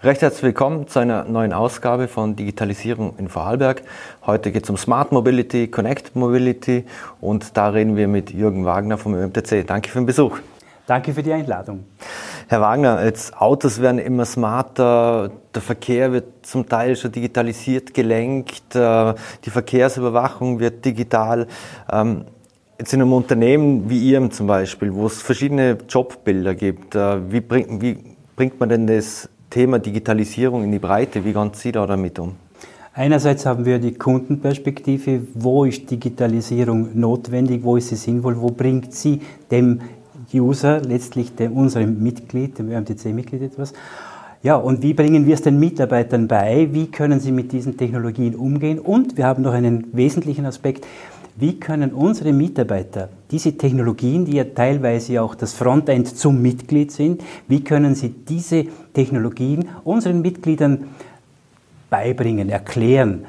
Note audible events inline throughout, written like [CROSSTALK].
Recht herzlich willkommen zu einer neuen Ausgabe von Digitalisierung in Vorarlberg. Heute geht es um Smart Mobility, Connect Mobility und da reden wir mit Jürgen Wagner vom ÖMTC. Danke für den Besuch. Danke für die Einladung. Herr Wagner, jetzt Autos werden immer smarter, der Verkehr wird zum Teil schon digitalisiert gelenkt, äh, die Verkehrsüberwachung wird digital. Ähm, jetzt in einem Unternehmen wie Ihrem zum Beispiel, wo es verschiedene Jobbilder gibt, äh, wie bringt, wie bringt man denn das Thema Digitalisierung in die Breite. Wie gehen Sie da damit um? Einerseits haben wir die Kundenperspektive, wo ist Digitalisierung notwendig, wo ist sie sinnvoll, wo bringt sie dem User, letztlich dem, unserem Mitglied, dem ÖMTC-Mitglied etwas. Ja, und wie bringen wir es den Mitarbeitern bei? Wie können sie mit diesen Technologien umgehen? Und wir haben noch einen wesentlichen Aspekt wie können unsere Mitarbeiter diese Technologien, die ja teilweise auch das Frontend zum Mitglied sind, wie können sie diese Technologien unseren Mitgliedern beibringen, erklären,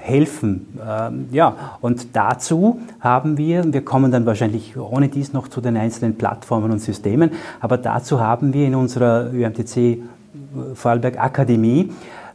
helfen. Ähm, ja, und dazu haben wir, wir kommen dann wahrscheinlich ohne dies noch zu den einzelnen Plattformen und Systemen, aber dazu haben wir in unserer ÖMTC Vorarlberg Akademie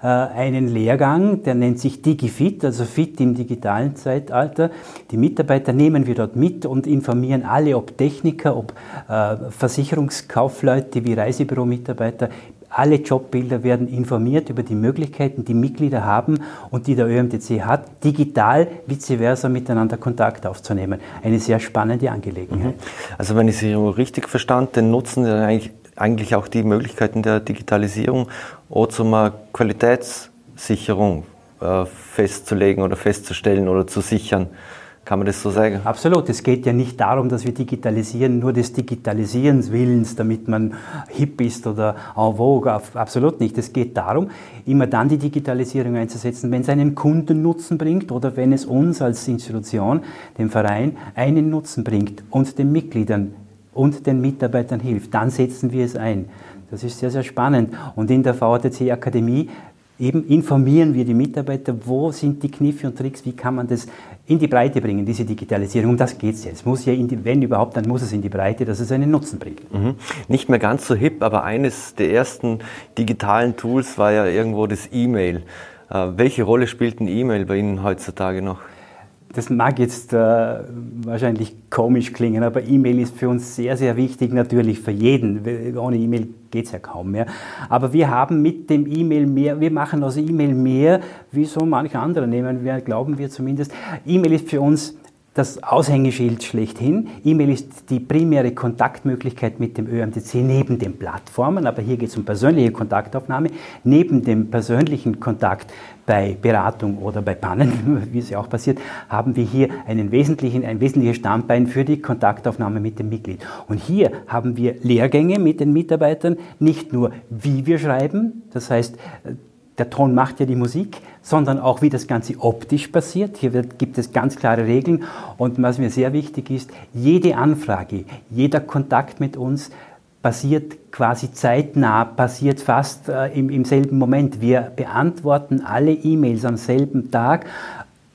einen Lehrgang, der nennt sich DigiFit, also Fit im digitalen Zeitalter. Die Mitarbeiter nehmen wir dort mit und informieren alle, ob Techniker, ob äh, Versicherungskaufleute wie Reisebüromitarbeiter, alle Jobbilder werden informiert über die Möglichkeiten, die Mitglieder haben und die der ÖMTC hat, digital vice versa miteinander Kontakt aufzunehmen. Eine sehr spannende Angelegenheit. Mhm. Also wenn ich Sie richtig verstanden, nutzen Sie eigentlich auch die Möglichkeiten der Digitalisierung auch zum Qualitätssicherung äh, festzulegen oder festzustellen oder zu sichern. Kann man das so sagen? Absolut. Es geht ja nicht darum, dass wir digitalisieren, nur des Digitalisierens Willens, damit man hip ist oder en vogue. Absolut nicht. Es geht darum, immer dann die Digitalisierung einzusetzen, wenn es einen Kundennutzen bringt oder wenn es uns als Institution, dem Verein, einen Nutzen bringt und den Mitgliedern und den Mitarbeitern hilft. Dann setzen wir es ein. Das ist sehr, sehr spannend. Und in der VATC Akademie eben informieren wir die Mitarbeiter, wo sind die Kniffe und Tricks, wie kann man das in die Breite bringen, diese Digitalisierung. Um das geht es jetzt. Muss ja, die, wenn überhaupt, dann muss es in die Breite, dass es einen Nutzen bringt. Mhm. Nicht mehr ganz so hip, aber eines der ersten digitalen Tools war ja irgendwo das E-Mail. Äh, welche Rolle spielt ein E-Mail bei Ihnen heutzutage noch? Das mag jetzt äh, wahrscheinlich komisch klingen, aber E-Mail ist für uns sehr, sehr wichtig, natürlich für jeden. Ohne E-Mail geht es ja kaum mehr. Aber wir haben mit dem E-Mail mehr, wir machen aus E-Mail mehr, wie so manche andere nehmen wir, glauben wir zumindest. E-Mail ist für uns das Aushängeschild schlechthin. E-Mail ist die primäre Kontaktmöglichkeit mit dem ÖMTC neben den Plattformen, aber hier geht es um persönliche Kontaktaufnahme. Neben dem persönlichen Kontakt bei Beratung oder bei Pannen, [LAUGHS] wie es ja auch passiert, haben wir hier einen wesentlichen, ein wesentliches Standbein für die Kontaktaufnahme mit dem Mitglied. Und hier haben wir Lehrgänge mit den Mitarbeitern, nicht nur wie wir schreiben, das heißt, der Ton macht ja die Musik, sondern auch wie das Ganze optisch passiert. Hier wird, gibt es ganz klare Regeln und was mir sehr wichtig ist, jede Anfrage, jeder Kontakt mit uns passiert quasi zeitnah, passiert fast äh, im, im selben Moment. Wir beantworten alle E-Mails am selben Tag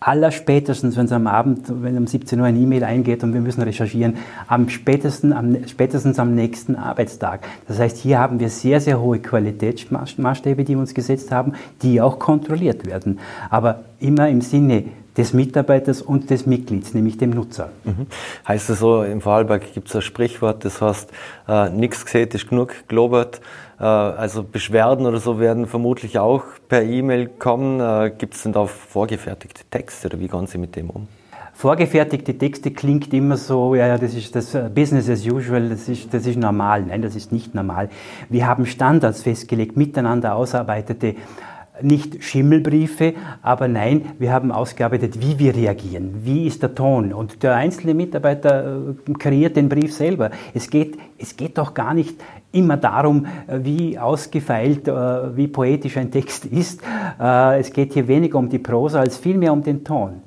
aller spätestens, wenn es am Abend, wenn um 17 Uhr eine E-Mail eingeht und wir müssen recherchieren, am spätesten, am, spätestens am nächsten Arbeitstag. Das heißt, hier haben wir sehr, sehr hohe Qualitätsmaßstäbe, die wir uns gesetzt haben, die auch kontrolliert werden. Aber immer im Sinne des Mitarbeiters und des Mitglieds, nämlich dem Nutzer. Mhm. Heißt es so, im Vorarlberg gibt es ein Sprichwort, das heißt, äh, nichts gesehen ist genug gelobert. Äh, also Beschwerden oder so werden vermutlich auch per E-Mail kommen. Äh, gibt es denn da vorgefertigte Texte oder wie gehen Sie mit dem um? Vorgefertigte Texte klingt immer so, ja, ja, das ist das äh, Business as usual, das ist, das ist normal. Nein, das ist nicht normal. Wir haben Standards festgelegt, miteinander ausarbeitete nicht Schimmelbriefe, aber nein, wir haben ausgearbeitet, wie wir reagieren, wie ist der Ton. Und der einzelne Mitarbeiter äh, kreiert den Brief selber. Es geht, es geht doch gar nicht immer darum, äh, wie ausgefeilt, äh, wie poetisch ein Text [LAUGHS] ist. Es geht hier weniger um die Prosa als vielmehr um den Ton.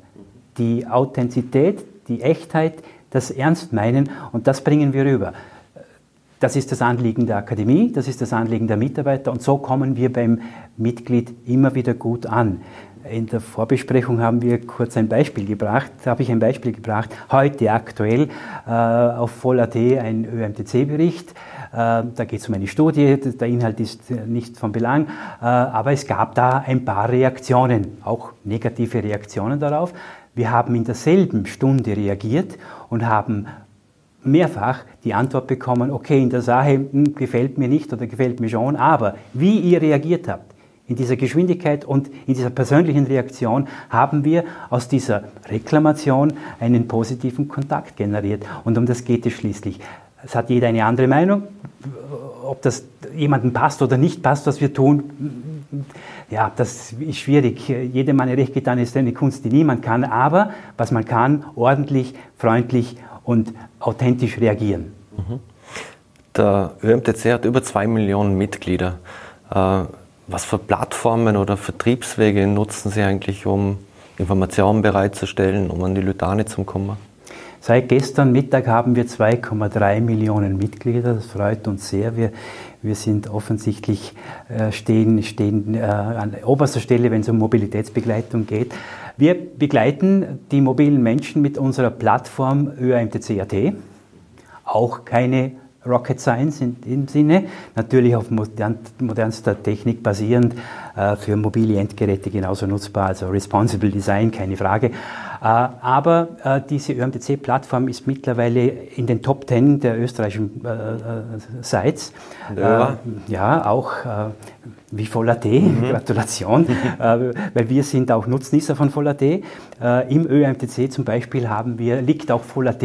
Die Authentizität, die Echtheit, das Ernstmeinen und das bringen wir rüber. Das ist das Anliegen der Akademie, das ist das Anliegen der Mitarbeiter und so kommen wir beim Mitglied immer wieder gut an. In der Vorbesprechung haben wir kurz ein Beispiel gebracht, habe ich ein Beispiel gebracht, heute aktuell äh, auf Voll.at ein ÖMTC-Bericht. Äh, da geht es um eine Studie, der Inhalt ist nicht von Belang, äh, aber es gab da ein paar Reaktionen, auch negative Reaktionen darauf. Wir haben in derselben Stunde reagiert und haben mehrfach die Antwort bekommen, okay, in der Sache hm, gefällt mir nicht oder gefällt mir schon, aber wie ihr reagiert habt, in dieser Geschwindigkeit und in dieser persönlichen Reaktion haben wir aus dieser Reklamation einen positiven Kontakt generiert. Und um das geht es schließlich. Es hat jeder eine andere Meinung. Ob das jemandem passt oder nicht passt, was wir tun, ja, das ist schwierig. Jedem eine recht getan ist eine Kunst, die niemand kann. Aber was man kann, ordentlich, freundlich und authentisch reagieren. Mhm. Der ÖMTC hat über zwei Millionen Mitglieder. Äh, was für Plattformen oder Vertriebswege nutzen Sie eigentlich, um Informationen bereitzustellen, um an die Lütane zu kommen? Seit gestern Mittag haben wir 2,3 Millionen Mitglieder. Das freut uns sehr. Wir, wir sind offensichtlich äh, stehen, stehen äh, an oberster Stelle, wenn es um Mobilitätsbegleitung geht. Wir begleiten die mobilen Menschen mit unserer Plattform ÖAMTC.at. Auch keine Rocket Science in dem Sinne, natürlich auf modern, modernster Technik basierend, äh, für mobile Endgeräte genauso nutzbar, also Responsible Design, keine Frage. Äh, aber äh, diese ÖMTC-Plattform ist mittlerweile in den Top 10 der österreichischen äh, Sites. Ja, ja auch wie Voll.at, mhm. [LAUGHS] Gratulation, [LAUGHS] äh, weil wir sind auch Nutznießer von Voll.at. Äh, Im ÖMTC zum Beispiel haben wir, liegt auch Voll.at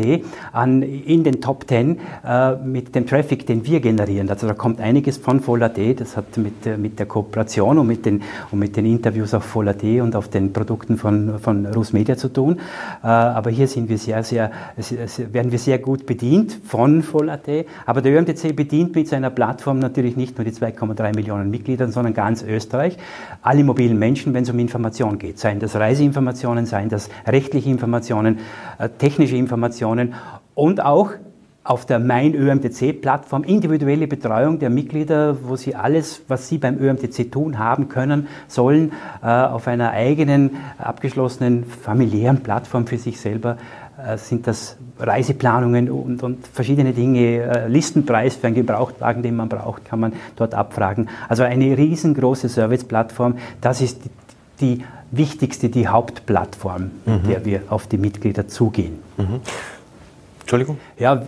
an, in den Top 10 äh, mit dem Traffic, den wir generieren. Also da kommt einiges von Voll.at, das hat mit, mit der Kooperation und mit, den, und mit den Interviews auf Voll.at und auf den Produkten von, von Rus Media zu tun. Äh, aber hier sind wir sehr, sehr, werden wir sehr gut bedient von Voll.at. Aber der ÖMTC bedient mit seiner Plattform natürlich nicht nur die 2,3 Millionen Mitglieder, sondern ganz Österreich, alle mobilen Menschen, wenn es um Information geht, seien das Reiseinformationen, seien das rechtliche Informationen, äh, technische Informationen und auch auf der Mein ÖMTC-Plattform individuelle Betreuung der Mitglieder, wo sie alles, was sie beim ÖMTC tun haben können, sollen, äh, auf einer eigenen, abgeschlossenen, familiären Plattform für sich selber äh, sind das Reiseplanungen und, und verschiedene Dinge. Äh, Listenpreis für einen Gebrauchtwagen, den man braucht, kann man dort abfragen. Also eine riesengroße Serviceplattform. Das ist die, die wichtigste, die Hauptplattform, mit mhm. der wir auf die Mitglieder zugehen. Mhm. Entschuldigung? Ja,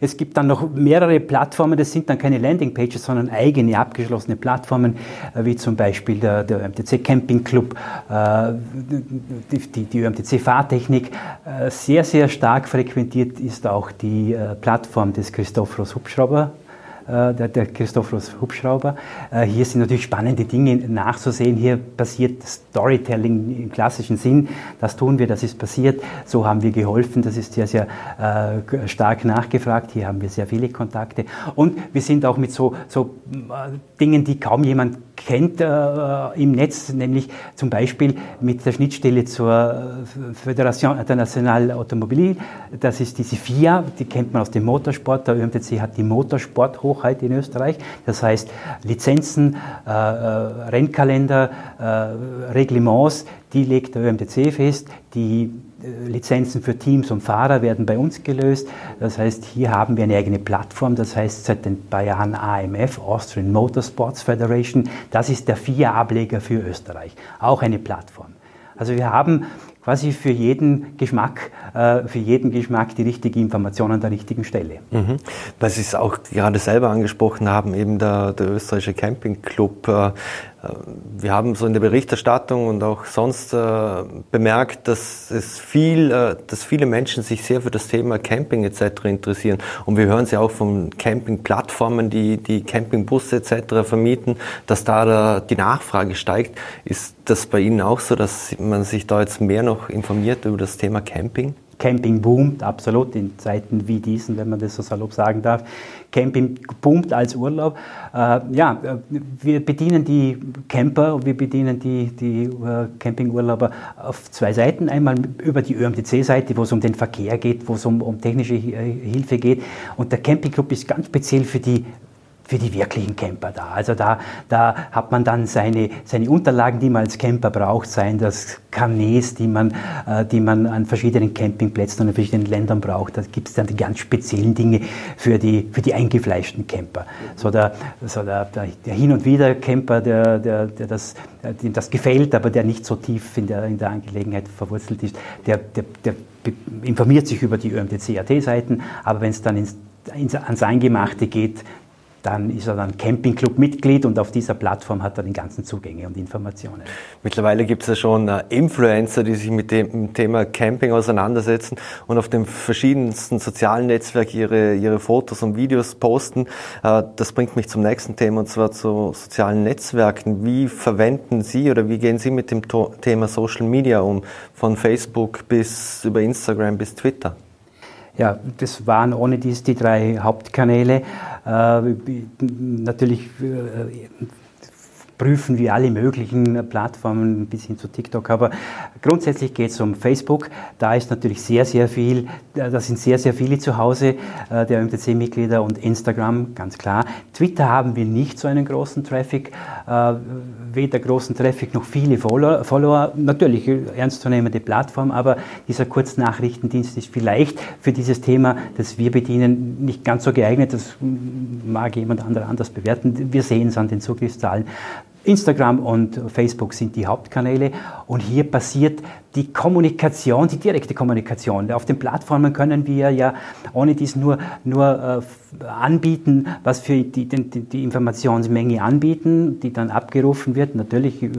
es gibt dann noch mehrere Plattformen, das sind dann keine Landingpages, sondern eigene abgeschlossene Plattformen, äh, wie zum Beispiel der, der ÖMTC Camping Club, äh, die, die ÖMTC Fahrtechnik. Äh, sehr, sehr stark frequentiert ist auch die Plattform des Christophorus Hubschrauber der, der Christophorus Hubschrauber. Äh, hier sind natürlich spannende Dinge nachzusehen. Hier passiert Storytelling im klassischen Sinn. Das tun wir, das ist passiert. So haben wir geholfen. Das ist sehr, sehr äh, stark nachgefragt. Hier haben wir sehr viele Kontakte. Und wir sind auch mit so, so Dingen, die kaum jemand kennt äh, im Netz, nämlich zum Beispiel mit der Schnittstelle zur Föderation Internationale Automobil. Das ist diese FIA, die kennt man aus dem Motorsport. Der ÖMTC hat die Motorsport-Hochheit in Österreich. Das heißt, Lizenzen, äh, äh Rennkalender, äh, Reglements, die legt der ÖMTC fest. Die äh, Lizenzen für Teams und Fahrer werden bei uns gelöst. Das heißt, hier haben wir eine eigene Plattform, das heißt seit paar Jahren AMF, Austrian Motorsports Federation. Das ist der FIA-Ableger für Österreich. Auch eine Plattform. Also wir haben quasi für jeden Geschmack, äh, für jeden Geschmack die richtige Information an der richtigen Stelle. Mhm. Weil Sie auch gerade selber angesprochen haben, eben der, der österreichische Campingclub. Wir haben so in der Berichterstattung und auch sonst äh, bemerkt, dass es viel, äh, dass viele Menschen sich sehr für das Thema Camping etc. interessieren. Und wir hören sie auch von Campingplattformen, die die Campingbusse etc. vermieten, dass da die Nachfrage steigt. Ist das bei Ihnen auch so, dass man sich da jetzt mehr noch informiert über das Thema Camping? Camping boomt absolut in Zeiten wie diesen, wenn man das so salopp sagen darf. Camping boomt als Urlaub. Äh, ja, wir bedienen die Camper und wir bedienen die, die uh, Campingurlauber auf zwei Seiten. Einmal über die ÖMTC-Seite, wo es um den Verkehr geht, wo es um, um technische Hilfe geht. Und der Campingclub ist ganz speziell für die für die wirklichen Camper da. Also da, da hat man dann seine, seine Unterlagen, die man als Camper braucht, seien das Carnets, die man, äh, die man an verschiedenen Campingplätzen und in verschiedenen Ländern braucht. Da gibt es dann die ganz speziellen Dinge für die, für die eingefleischten Camper. So der, so der, der, der Hin- und Wieder-Camper, der, der, der das, dem das gefällt, aber der nicht so tief in der, in der Angelegenheit verwurzelt ist, der, der, der informiert sich über die ÖMTC-AT-Seiten, aber wenn es dann ins, ins, ans Eingemachte geht, dann ist er dann Campingclub-Mitglied und auf dieser Plattform hat er die ganzen Zugänge und Informationen. Mittlerweile gibt es ja schon äh, Influencer, die sich mit dem Thema Camping auseinandersetzen und auf den verschiedensten sozialen Netzwerken ihre, ihre Fotos und Videos posten. Äh, das bringt mich zum nächsten Thema und zwar zu sozialen Netzwerken. Wie verwenden Sie oder wie gehen Sie mit dem Thema Social Media um? Von Facebook bis über Instagram bis Twitter? Ja, das waren ohne dies die drei Hauptkanäle. Äh, natürlich äh, prüfen wir alle möglichen Plattformen bis hin zu TikTok. Aber grundsätzlich geht es um Facebook. Da ist natürlich sehr, sehr viel, da sind sehr, sehr viele zu Hause äh, der MTC-Mitglieder und Instagram, ganz klar. Twitter haben wir nicht so einen großen Traffic, äh, weder großen Traffic noch viele Follower. Follower. Natürlich ernstzunehmende Plattform, aber dieser Kurznachrichtendienst ist vielleicht für dieses Thema, das wir bedienen, nicht ganz so geeignet. Das mag jemand anderer anders bewerten. Wir sehen es an den Zugriffszahlen. Instagram und Facebook sind die Hauptkanäle und hier passiert die Kommunikation, die direkte Kommunikation. Auf den Plattformen können wir ja ohne dies nur, nur äh, anbieten, was für die, die, die Informationsmenge anbieten, die dann abgerufen wird. Natürlich äh,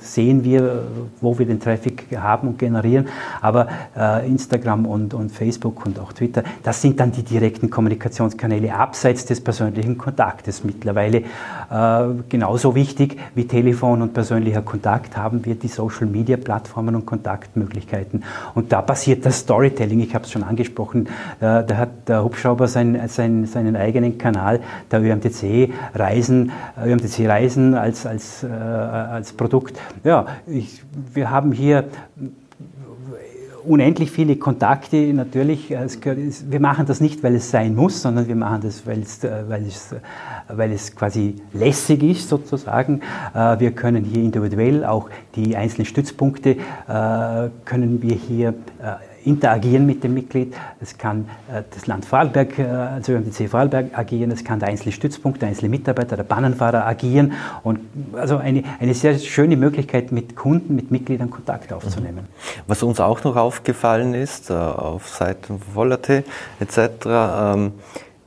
sehen wir, wo wir den Traffic haben und generieren. Aber äh, Instagram und, und Facebook und auch Twitter, das sind dann die direkten Kommunikationskanäle abseits des persönlichen Kontaktes. Mittlerweile äh, genauso wichtig wie Telefon und persönlicher Kontakt haben wir die Social-Media-Plattformen und Kontaktmöglichkeiten. Und da passiert das Storytelling. Ich habe es schon angesprochen. Äh, da hat der Hubschrauber sein, sein, seinen eigenen Kanal, der ÖMTC Reisen, ÖMTC Reisen als, als, äh, als Produkt Produkt. Ja, ich, wir haben hier unendlich viele Kontakte. Natürlich, wir machen das nicht, weil es sein muss, sondern wir machen das, weil es, weil es, weil es quasi lässig ist sozusagen. Äh, wir können hier individuell auch die einzelnen Stützpunkte äh, können wir hier äh, interagieren mit dem Mitglied. Es kann äh, das Land Vorarlberg, äh, also ÖMTC Vorarlberg agieren, es kann der einzelne Stützpunkt, der einzelne Mitarbeiter, der Bahnenfahrer agieren. Und also eine, eine sehr schöne Möglichkeit, mit Kunden, mit Mitgliedern Kontakt aufzunehmen. Mhm. Was uns auch noch aufgefallen ist, äh, auf Seiten Vollerte etc., ähm,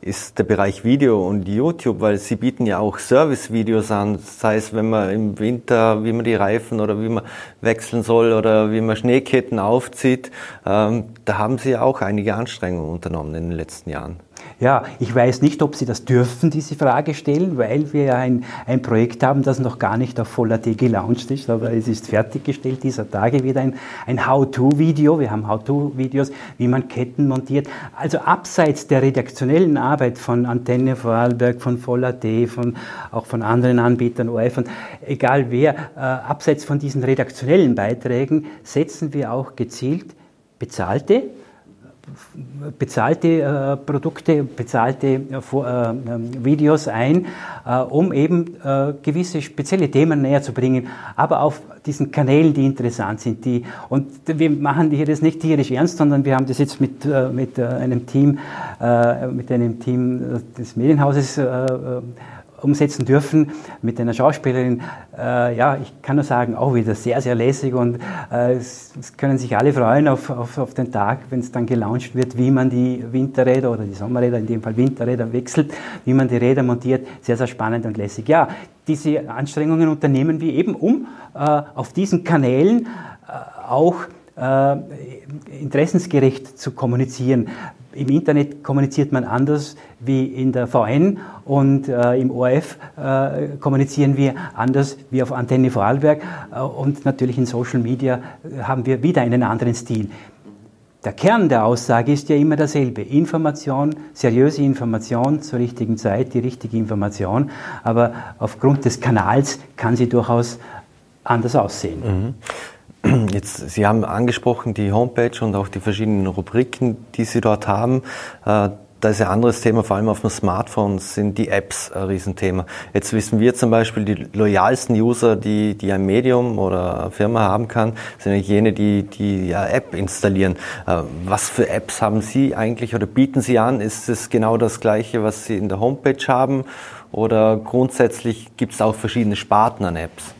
ist der Bereich Video und YouTube, weil sie bieten ja auch Service-Videos an, sei es, wenn man im Winter, wie man die Reifen oder wie man wechseln soll oder wie man Schneeketten aufzieht. Ähm, da haben sie ja auch einige Anstrengungen unternommen in den letzten Jahren. Ja, ich weiß nicht, ob Sie das dürfen, diese Frage stellen, weil wir ja ein, ein Projekt haben, das noch gar nicht auf Voller T gelauncht ist, aber es ist fertiggestellt dieser Tage wieder ein, ein How-To-Video. Wir haben How-To-Videos, wie man Ketten montiert. Also abseits der redaktionellen Arbeit von Antenne Vorarlberg, von Voller T, von, auch von anderen Anbietern, ORF und egal wer, äh, abseits von diesen redaktionellen Beiträgen setzen wir auch gezielt bezahlte bezahlte äh, Produkte, bezahlte äh, äh, Videos ein, äh, um eben äh, gewisse spezielle Themen näher zu bringen, aber auf diesen Kanälen, die interessant sind. Die, und wir machen hier das nicht tierisch ernst, sondern wir haben das jetzt mit, äh, mit einem Team, mit einem Team des Medienhauses umsetzen dürfen mit einer Schauspielerin. Äh, ja, ich kann nur sagen, auch wieder sehr, sehr lässig und äh, es, es, können sich alle freuen auf, auf, auf den Tag, wenn es dann gelauncht wird, wie man die Winterräder oder die Sommerräder, in dem Fall Winterräder wechselt, wie man die Räder montiert. Sehr, sehr spannend und lässig. Ja, diese Anstrengungen unternehmen wir eben, um äh, auf diesen Kanälen äh, auch äh, interessensgerecht zu kommunizieren. Im Internet kommuniziert man anders wie in der VN und äh, im ORF äh, kommunizieren wir anders wie auf Antenne Vorarlberg äh, und natürlich in Social Media äh, haben wir wieder einen anderen Stil. Der Kern der Aussage ist ja immer derselbe. Information, seriöse Information zur richtigen Zeit, die richtige Information, aber aufgrund des Kanals kann sie durchaus anders aussehen. Mhm. Jetzt, Sie haben angesprochen die Homepage und auch die verschiedenen Rubriken, die Sie dort haben. Äh, da ist ein anderes Thema, vor allem auf dem Smartphone sind die Apps ein Riesenthema. Jetzt wissen wir zum Beispiel, die loyalsten User, die, die ein Medium oder eine Firma haben kann, sind jene, die die ja, App installieren. Äh, was für Apps haben Sie eigentlich oder bieten Sie an? Ist es genau das Gleiche, was Sie in der Homepage haben? Oder grundsätzlich gibt es auch verschiedene Sparten an Apps?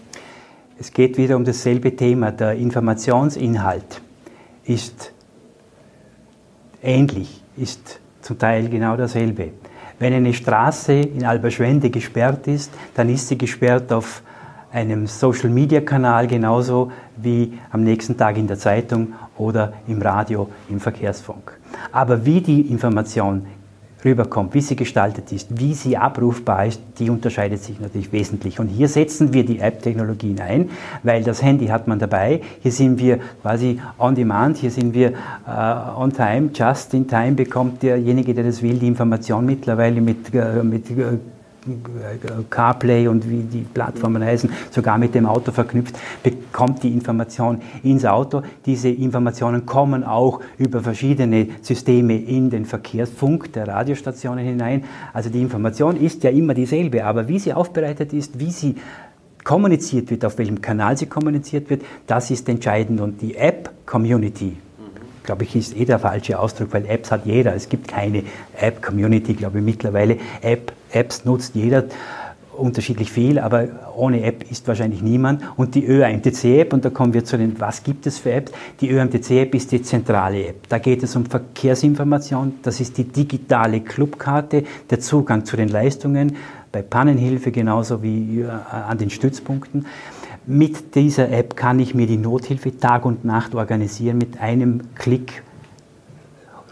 Es geht wieder um dasselbe Thema. Der Informationsinhalt ist ähnlich, ist zum Teil genau dasselbe. Wenn eine Straße in Alberschwende gesperrt ist, dann ist sie gesperrt auf einem Social-Media-Kanal genauso wie am nächsten Tag in der Zeitung oder im Radio, im Verkehrsfunk. Aber wie die Information rüberkommt, wie sie gestaltet ist, wie sie abrufbar ist, die unterscheidet sich natürlich wesentlich. Und hier setzen wir die App-Technologien ein, weil das Handy hat man dabei. Hier sind wir quasi on demand, hier sind wir uh, on time, just in time bekommt derjenige, der das will, die Information mittlerweile mit, uh, mit uh, CarPlay und wie die Plattformen heißen, sogar mit dem Auto verknüpft, bekommt die Information ins Auto. Diese Informationen kommen auch über verschiedene Systeme in den Verkehrsfunk der Radiostationen hinein. Also die Information ist ja immer dieselbe, aber wie sie aufbereitet ist, wie sie kommuniziert wird, auf welchem Kanal sie kommuniziert wird, das ist entscheidend. Und die App-Community, glaube ich, ist eh der falsche Ausdruck, weil Apps hat jeder. Es gibt keine App-Community, glaube ich, mittlerweile. App, Apps nutzt jeder unterschiedlich viel, aber ohne App ist wahrscheinlich niemand. Und die ÖAMTC-App, und da kommen wir zu den, was gibt es für Apps? Die ÖAMTC-App ist die zentrale App. Da geht es um Verkehrsinformation, das ist die digitale Clubkarte, der Zugang zu den Leistungen, bei Pannenhilfe genauso wie äh, an den Stützpunkten. Mit dieser App kann ich mir die Nothilfe Tag und Nacht organisieren. Mit einem Klick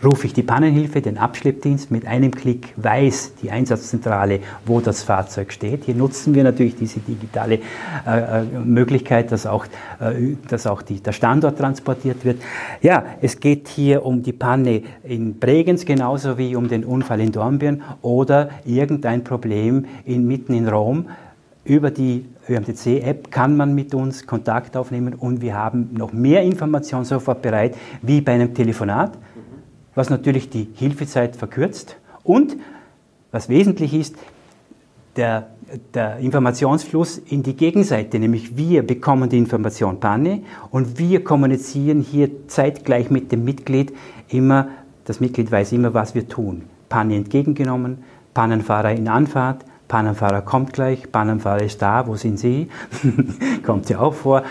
rufe ich die Pannenhilfe, den Abschleppdienst. Mit einem Klick weiß die Einsatzzentrale, wo das Fahrzeug steht. Hier nutzen wir natürlich diese digitale äh, äh Möglichkeit, dass auch, äh, dass auch die, der Standort transportiert wird. Ja, es geht hier um die Panne in Bregenz genauso wie um den Unfall in Dornbirn oder irgendein Problem in, mitten in Rom über die ÖMTC-App kann man mit uns Kontakt aufnehmen und wir haben noch mehr Informationen sofort bereit, wie bei einem Telefonat, was natürlich die Hilfezeit verkürzt und was wesentlich ist, der, der, Informationsfluss in die Gegenseite, nämlich wir bekommen die Information Panne und wir kommunizieren hier zeitgleich mit dem Mitglied immer, das Mitglied weiß immer, was wir tun. Panne entgegengenommen, Pannenfahrer in Anfahrt, Pannenfahrer kommt gleich, Pannenfahrer ist da, wo sind Sie? [LAUGHS] kommt ja auch vor.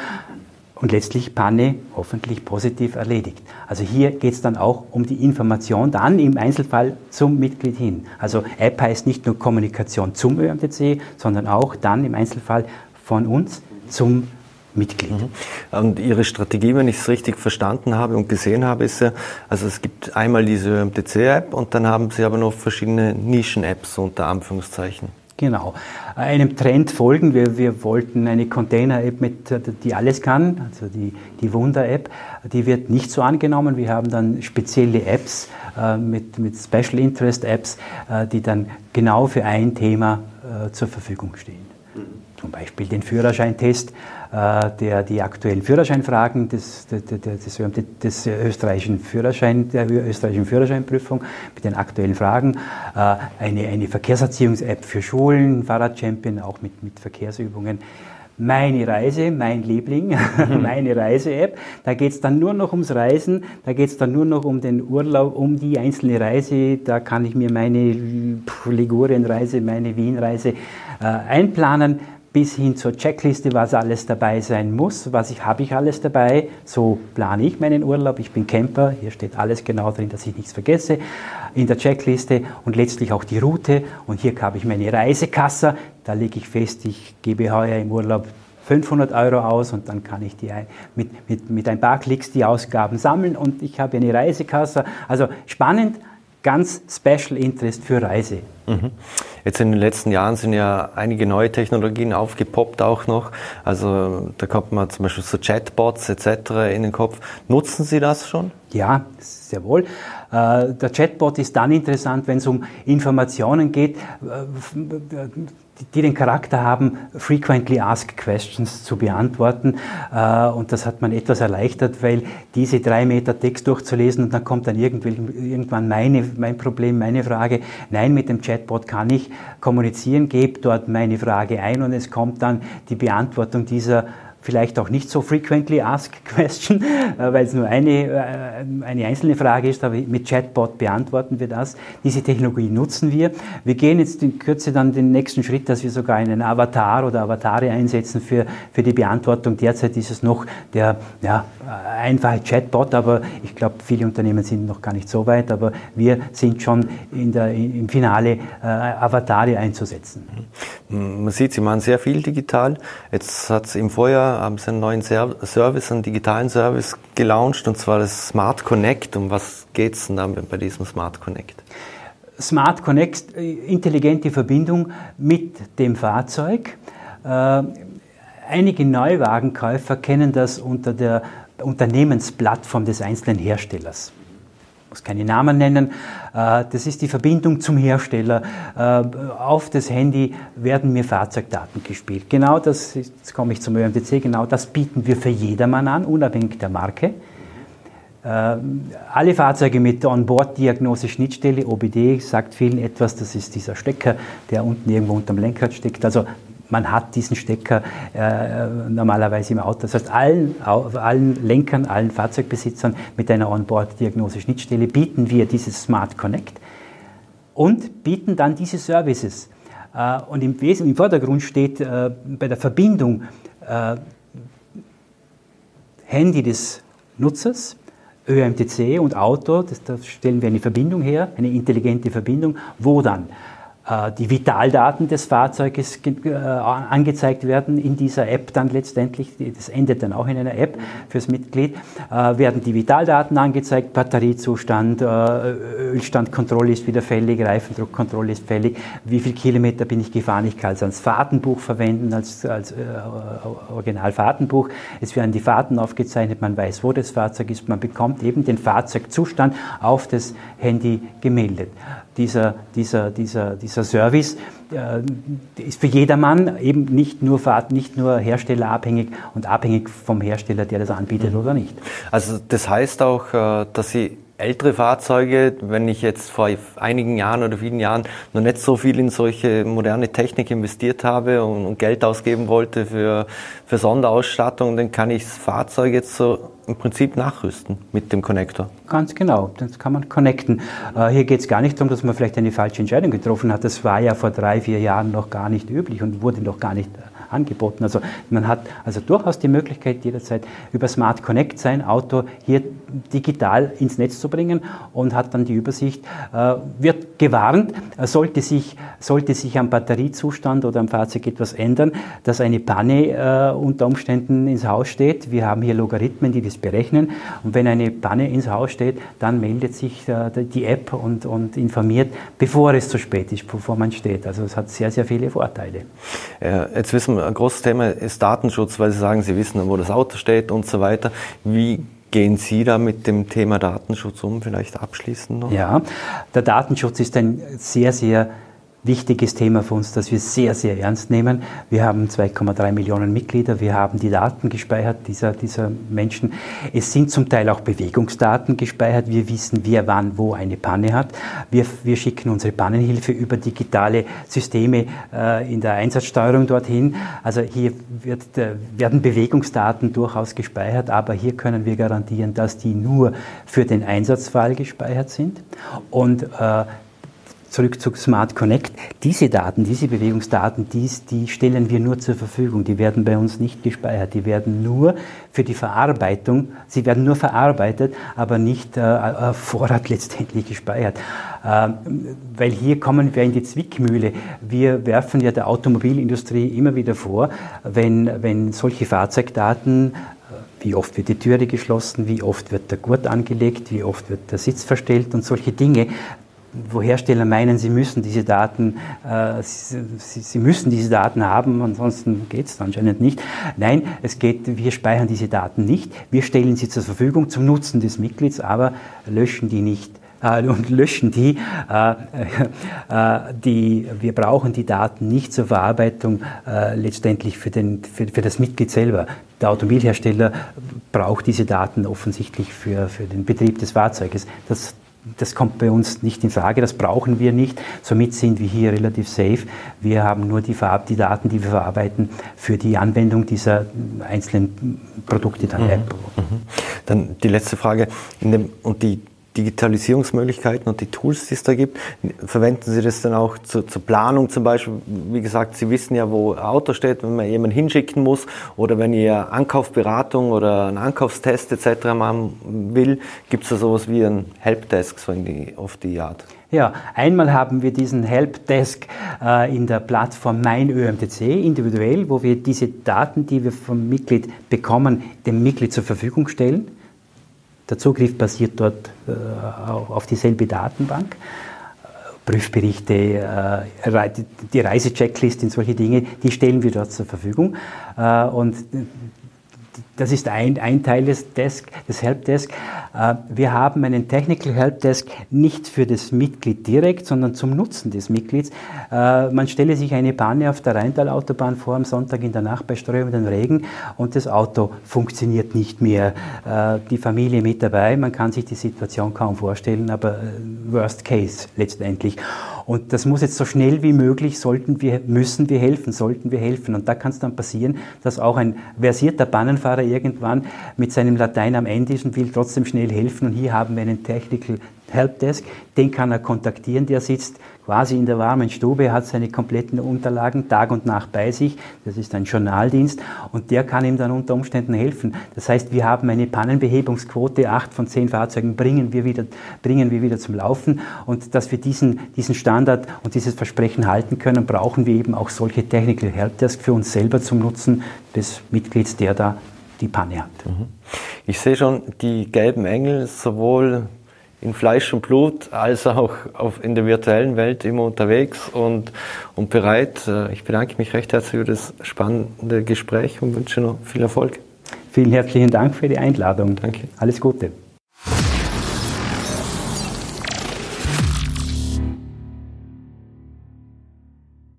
Und letztlich Panne hoffentlich positiv erledigt. Also hier geht es dann auch um die Information dann im Einzelfall zum Mitglied hin. Also App heißt nicht nur Kommunikation zum ÖMTC, sondern auch dann im Einzelfall von uns zum Mitglied. Mhm. Und Ihre Strategie, wenn ich es richtig verstanden habe und gesehen habe, ist ja, also es gibt einmal diese ÖMTC-App und dann haben Sie aber noch verschiedene Nischen-Apps unter Anführungszeichen. Genau. Einem Trend folgen. Wir, wir wollten eine Container-App, mit, die alles kann, also die, die Wunder-App. Die wird nicht so angenommen. Wir haben dann spezielle Apps äh, mit, mit Special Interest Apps, äh, die dann genau für ein Thema äh, zur Verfügung stehen. Mhm. Zum Beispiel den Führerscheintest der die aktuellen Führerscheinfragen des, des, des, des, österreichischen Führerschein, der österreichischen Führerscheinprüfung mit den aktuellen Fragen, äh, eine, eine Verkehrserziehungs-App für Schulen, Fahrradchampion, auch mit, mit Verkehrsübungen. Meine Reise, mein Liebling, [LAUGHS] meine Reise-App. Da geht es dann nur noch ums Reisen, da geht es dann nur noch um den Urlaub, um die einzelne Reise. Da kann ich mir meine Ligurien-Reise, meine Wien-Reise äh, einplanen bis hin zur Checkliste, was alles dabei sein muss, was ich habe ich alles dabei. So plane ich meinen Urlaub. Ich bin Camper, hier steht alles genau drin, dass ich nichts vergesse in der Checkliste und letztlich auch die Route. Und hier habe ich meine Reisekasse. Da lege ich fest, ich gebe heuer im Urlaub 500 Euro aus und dann kann ich die mit, mit, mit ein paar Klicks die Ausgaben sammeln und ich habe eine Reisekasse. Also spannend, ganz Special Interest für Reise. Mhm. Jetzt in den letzten Jahren sind ja einige neue Technologien aufgepoppt auch noch. Also da kommt man zum Beispiel so Chatbots etc. in den Kopf. Nutzen Sie das schon? Ja, sehr wohl. Äh, der Chatbot ist dann interessant, wenn es um Informationen geht, äh, die den Charakter haben, frequently asked questions zu beantworten. Äh, und das hat man etwas erleichtert, weil diese drei Meter Text durchzulesen und dann kommt dann irgendwann meine, mein Problem, meine Frage. Nein, mit dem Chatbot kann ich kommunizieren, gebe dort meine Frage ein und es kommt dann die Beantwortung dieser vielleicht auch nicht so frequently asked [LAUGHS] question, äh, weil es nur eine, äh, eine einzelne Frage ist, aber mit Chatbot beantworten wir das. Diese Technologie nutzen wir. Wir gehen jetzt in Kürze dann den nächsten Schritt, dass wir sogar einen Avatar oder Avatare einsetzen für, für die Beantwortung. Derzeit ist es noch der ja, einfache Chatbot, aber ich glaube, viele Unternehmen sind noch gar nicht so weit, aber wir sind schon in der, im Finale, äh, Avatare einzusetzen. Man sieht, Sie machen sehr viel digital. Jetzt hat es im Vorjahr haben sie einen neuen Service, einen digitalen Service gelauncht, und zwar das Smart Connect. Um was geht es denn dann bei diesem Smart Connect? Smart Connect, äh, intelligente Verbindung mit dem Fahrzeug. Äh, einige Neuwagenkäufer kennen das unter der Unternehmensplattform des einzelnen Herstellers muss keine Namen nennen, äh, das ist die Verbindung zum Hersteller. Äh, auf das Handy werden mir Fahrzeugdaten gespielt. Genau das, jetzt komme ich zum ÖMTC, genau das bieten wir für jedermann an, unabhängig der Marke. Äh, alle Fahrzeuge mit Onboard-Diagnose-Schnittstelle, OBD, sagt vielen etwas, das ist dieser Stecker, der unten irgendwo unterm Lenkrad steckt. Also man hat diesen Stecker äh, normalerweise im Auto. Das heißt, allen, allen Lenkern, allen Fahrzeugbesitzern mit einer Onboard-Diagnose-Schnittstelle bieten wir dieses Smart Connect und bieten dann diese Services. Äh, und im, Wesen, im Vordergrund steht äh, bei der Verbindung äh, Handy des Nutzers, ÖMTC und Auto, das, da stellen wir eine Verbindung her, eine intelligente Verbindung, wo dann die Vitaldaten des Fahrzeuges äh, angezeigt werden in dieser App dann letztendlich, das endet dann auch in einer App fürs Mitglied, äh, werden die Vitaldaten angezeigt, Batteriezustand, Ölstandkontrolle ist wieder fällig, Reifendruckkontrolle ist fällig, wie viele Kilometer bin ich gefahren, ich kann es als Fahrtenbuch verwenden, als, als äh, Originalfahrtenbuch, es werden die Fahrten aufgezeichnet, man weiß, wo das Fahrzeug ist, man bekommt eben den Fahrzeugzustand auf das Handy gemeldet. Dieser, dieser, dieser, dieser Service äh, ist für jedermann eben nicht nur, nicht nur herstellerabhängig und abhängig vom Hersteller, der das anbietet mhm. oder nicht. Also das heißt auch, äh, dass Sie ältere Fahrzeuge, wenn ich jetzt vor einigen Jahren oder vielen Jahren noch nicht so viel in solche moderne Technik investiert habe und, und Geld ausgeben wollte für, für Sonderausstattung, dann kann ich das Fahrzeug jetzt so im Prinzip nachrüsten mit dem Connector. Ganz genau, das kann man connecten. Äh, hier geht es gar nicht darum, dass man vielleicht eine falsche Entscheidung getroffen hat. Das war ja vor drei, vier Jahren noch gar nicht üblich und wurde noch gar nicht angeboten. Also man hat also durchaus die Möglichkeit, jederzeit über Smart Connect sein Auto hier digital ins Netz zu bringen und hat dann die Übersicht, äh, wird gewarnt, sollte sich, sollte sich am Batteriezustand oder am Fahrzeug etwas ändern, dass eine Panne äh, unter Umständen ins Haus steht. Wir haben hier Logarithmen, die das berechnen und wenn eine Panne ins Haus steht, dann meldet sich äh, die App und, und informiert, bevor es zu spät ist, bevor man steht. Also es hat sehr, sehr viele Vorteile. Jetzt wissen wir, ein großes Thema ist Datenschutz, weil Sie sagen, Sie wissen, wo das Auto steht und so weiter. Wie gehen Sie da mit dem Thema Datenschutz um? Vielleicht abschließend noch? Ja, der Datenschutz ist ein sehr, sehr wichtiges Thema für uns, das wir sehr, sehr ernst nehmen. Wir haben 2,3 Millionen Mitglieder, wir haben die Daten gespeichert dieser, dieser Menschen. Es sind zum Teil auch Bewegungsdaten gespeichert. Wir wissen, wer wann wo eine Panne hat. Wir, wir schicken unsere Pannenhilfe über digitale Systeme äh, in der Einsatzsteuerung dorthin. Also hier wird, äh, werden Bewegungsdaten durchaus gespeichert, aber hier können wir garantieren, dass die nur für den Einsatzfall gespeichert sind. Und äh, zurück zu Smart Connect. Diese Daten, diese Bewegungsdaten, dies, die stellen wir nur zur Verfügung. Die werden bei uns nicht gespeichert. Die werden nur für die Verarbeitung, sie werden nur verarbeitet, aber nicht äh, auf Vorrat [LAUGHS] letztendlich gespeichert. Äh, weil hier kommen wir in die Zwickmühle. Wir werfen ja der Automobilindustrie immer wieder vor, wenn, wenn solche Fahrzeugdaten äh, wie oft wird die Türe geschlossen, wie oft wird der Gurt angelegt, wie oft wird der Sitz verstellt und solche Dinge wo Hersteller meinen, sie müssen diese Daten, äh, sie, sie, müssen diese Daten haben, ansonsten geht es anscheinend nicht. Nein, es geht, wir speichern diese Daten nicht, wir stellen sie zur Verfügung zum Nutzen des Mitglieds, aber löschen die nicht äh, und löschen die, äh, äh, die. Wir brauchen die Daten nicht zur Verarbeitung äh, letztendlich für, den, für, für das Mitglied selber. Der Automobilhersteller braucht diese Daten offensichtlich für, für den Betrieb des Fahrzeuges. Das, das kommt bei uns nicht in Frage, das brauchen wir nicht. Somit sind wir hier relativ safe. Wir haben nur die, die Daten, die wir verarbeiten, für die Anwendung dieser einzelnen Produkte der mhm. Mhm. Dann die letzte Frage. Dem, und die Digitalisierungsmöglichkeiten und die Tools, die es da gibt, verwenden Sie das dann auch zu, zur Planung zum Beispiel? Wie gesagt, Sie wissen ja, wo ein Auto steht, wenn man jemanden hinschicken muss oder wenn ihr Ankaufberatung oder einen Ankaufstest etc. machen will, gibt es da sowas wie ein Helpdesk so in die, auf die Art? Ja, einmal haben wir diesen Helpdesk äh, in der Plattform Mein ÖMTC individuell, wo wir diese Daten, die wir vom Mitglied bekommen, dem Mitglied zur Verfügung stellen. Der Zugriff basiert dort äh, auf dieselbe Datenbank. Prüfberichte, äh, die Reisecheckliste und solche Dinge, die stellen wir dort zur Verfügung. Äh, und das ist ein, ein Teil des, Desk, des Helpdesk. Äh, wir haben einen Technical Helpdesk nicht für das Mitglied direkt, sondern zum Nutzen des Mitglieds. Äh, man stelle sich eine Panne auf der Rheintalautobahn vor am Sonntag in der Nacht bei strömendem Regen und das Auto funktioniert nicht mehr. Äh, die Familie mit dabei, man kann sich die Situation kaum vorstellen, aber Worst Case letztendlich. Und das muss jetzt so schnell wie möglich, sollten wir, müssen wir helfen, sollten wir helfen. Und da kann es dann passieren, dass auch ein versierter Bahnenfahrer irgendwann mit seinem Latein am Ende ist und will trotzdem schnell helfen. Und hier haben wir einen Technical Helpdesk, den kann er kontaktieren, der sitzt quasi in der warmen Stube, hat seine kompletten Unterlagen Tag und Nacht bei sich. Das ist ein Journaldienst und der kann ihm dann unter Umständen helfen. Das heißt, wir haben eine Pannenbehebungsquote, acht von zehn Fahrzeugen bringen wir wieder, bringen wir wieder zum Laufen und dass wir diesen, diesen Standard und dieses Versprechen halten können, brauchen wir eben auch solche Technical Helpdesk für uns selber zum Nutzen des Mitglieds, der da die Panne hat. Mhm. Ich sehe schon die gelben Engel sowohl in Fleisch und Blut als auch in der virtuellen Welt immer unterwegs und, und bereit. Äh, ich bedanke mich recht herzlich für das spannende Gespräch und wünsche noch viel Erfolg. Vielen herzlichen Dank für die Einladung. Danke. Alles Gute.